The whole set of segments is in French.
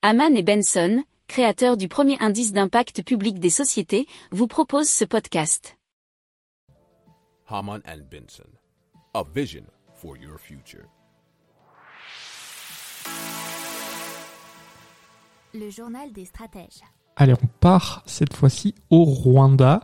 Haman et Benson, créateurs du premier indice d'impact public des sociétés, vous proposent ce podcast. Haman and Benson, a vision for your future. Le journal des stratèges. Allez, on part cette fois-ci au Rwanda,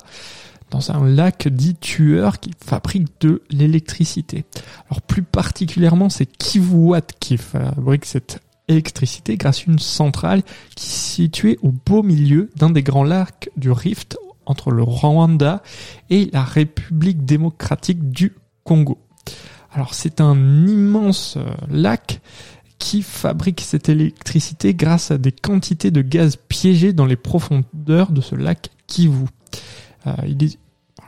dans un lac dit tueur qui fabrique de l'électricité. Alors plus particulièrement, c'est Kivuat qui fabrique cette électricité grâce à une centrale qui est située au beau milieu d'un des grands lacs du Rift entre le Rwanda et la République démocratique du Congo. Alors c'est un immense euh, lac qui fabrique cette électricité grâce à des quantités de gaz piégés dans les profondeurs de ce lac Kivu. Euh, il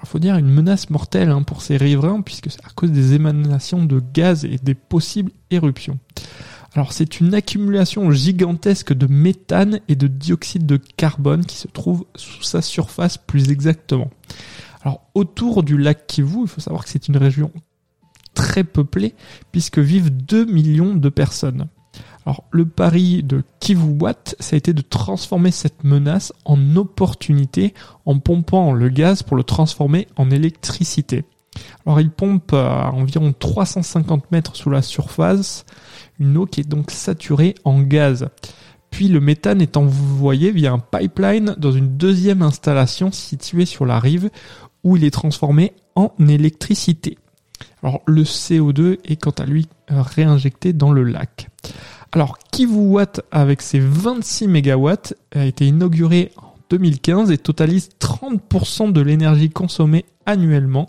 faut dire une menace mortelle hein, pour ces riverains puisque c'est à cause des émanations de gaz et des possibles éruptions. Alors c'est une accumulation gigantesque de méthane et de dioxyde de carbone qui se trouve sous sa surface plus exactement. Alors autour du lac Kivu, il faut savoir que c'est une région très peuplée puisque vivent 2 millions de personnes. Alors le pari de Watt, ça a été de transformer cette menace en opportunité en pompant le gaz pour le transformer en électricité. Alors il pompe à environ 350 mètres sous la surface une eau qui est donc saturée en gaz. Puis le méthane est envoyé via un pipeline dans une deuxième installation située sur la rive où il est transformé en électricité. Alors le CO2 est quant à lui réinjecté dans le lac. Alors Kivuwatt avec ses 26 MW a été inauguré en 2015 et totalise 30% de l'énergie consommée annuellement